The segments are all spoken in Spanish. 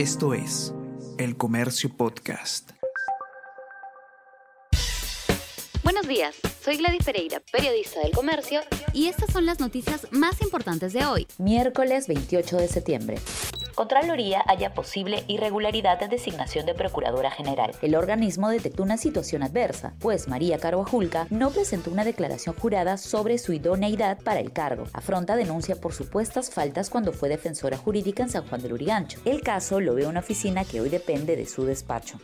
Esto es El Comercio Podcast. Buenos días, soy Gladys Pereira, periodista del Comercio, y estas son las noticias más importantes de hoy, miércoles 28 de septiembre. Contraloría haya posible irregularidad de designación de Procuradora General. El organismo detectó una situación adversa, pues María Carvajulca no presentó una declaración jurada sobre su idoneidad para el cargo. Afronta denuncia por supuestas faltas cuando fue defensora jurídica en San Juan del Urigancho. El caso lo ve una oficina que hoy depende de su despacho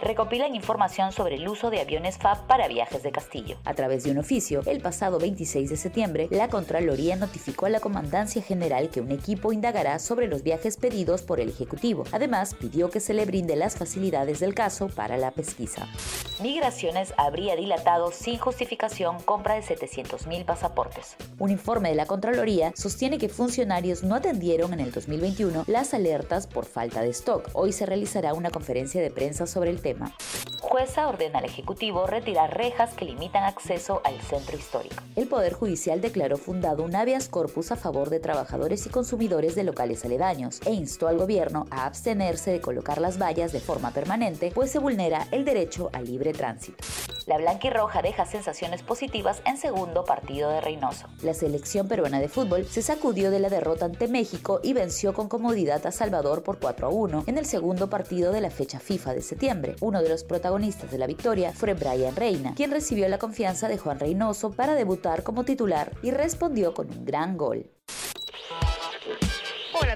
recopilan información sobre el uso de aviones FAB para viajes de Castillo. A través de un oficio, el pasado 26 de septiembre, la Contraloría notificó a la Comandancia General que un equipo indagará sobre los viajes pedidos por el Ejecutivo. Además, pidió que se le brinde las facilidades del caso para la pesquisa. Migraciones habría dilatado sin justificación compra de 700.000 pasaportes. Un informe de la Contraloría sostiene que funcionarios no atendieron en el 2021 las alertas por falta de stock. Hoy se realizará una conferencia de prensa sobre el tema Jueza ordena al Ejecutivo retirar rejas que limitan acceso al centro histórico. El Poder Judicial declaró fundado un habeas corpus a favor de trabajadores y consumidores de locales aledaños e instó al gobierno a abstenerse de colocar las vallas de forma permanente, pues se vulnera el derecho al libre tránsito. La blanquirroja deja sensaciones positivas en segundo partido de Reynoso. La selección peruana de fútbol se sacudió de la derrota ante México y venció con comodidad a Salvador por 4 a 1 en el segundo partido de la fecha FIFA de septiembre. Uno de los protagonistas de la victoria fue Brian Reina, quien recibió la confianza de Juan Reynoso para debutar como titular y respondió con un gran gol.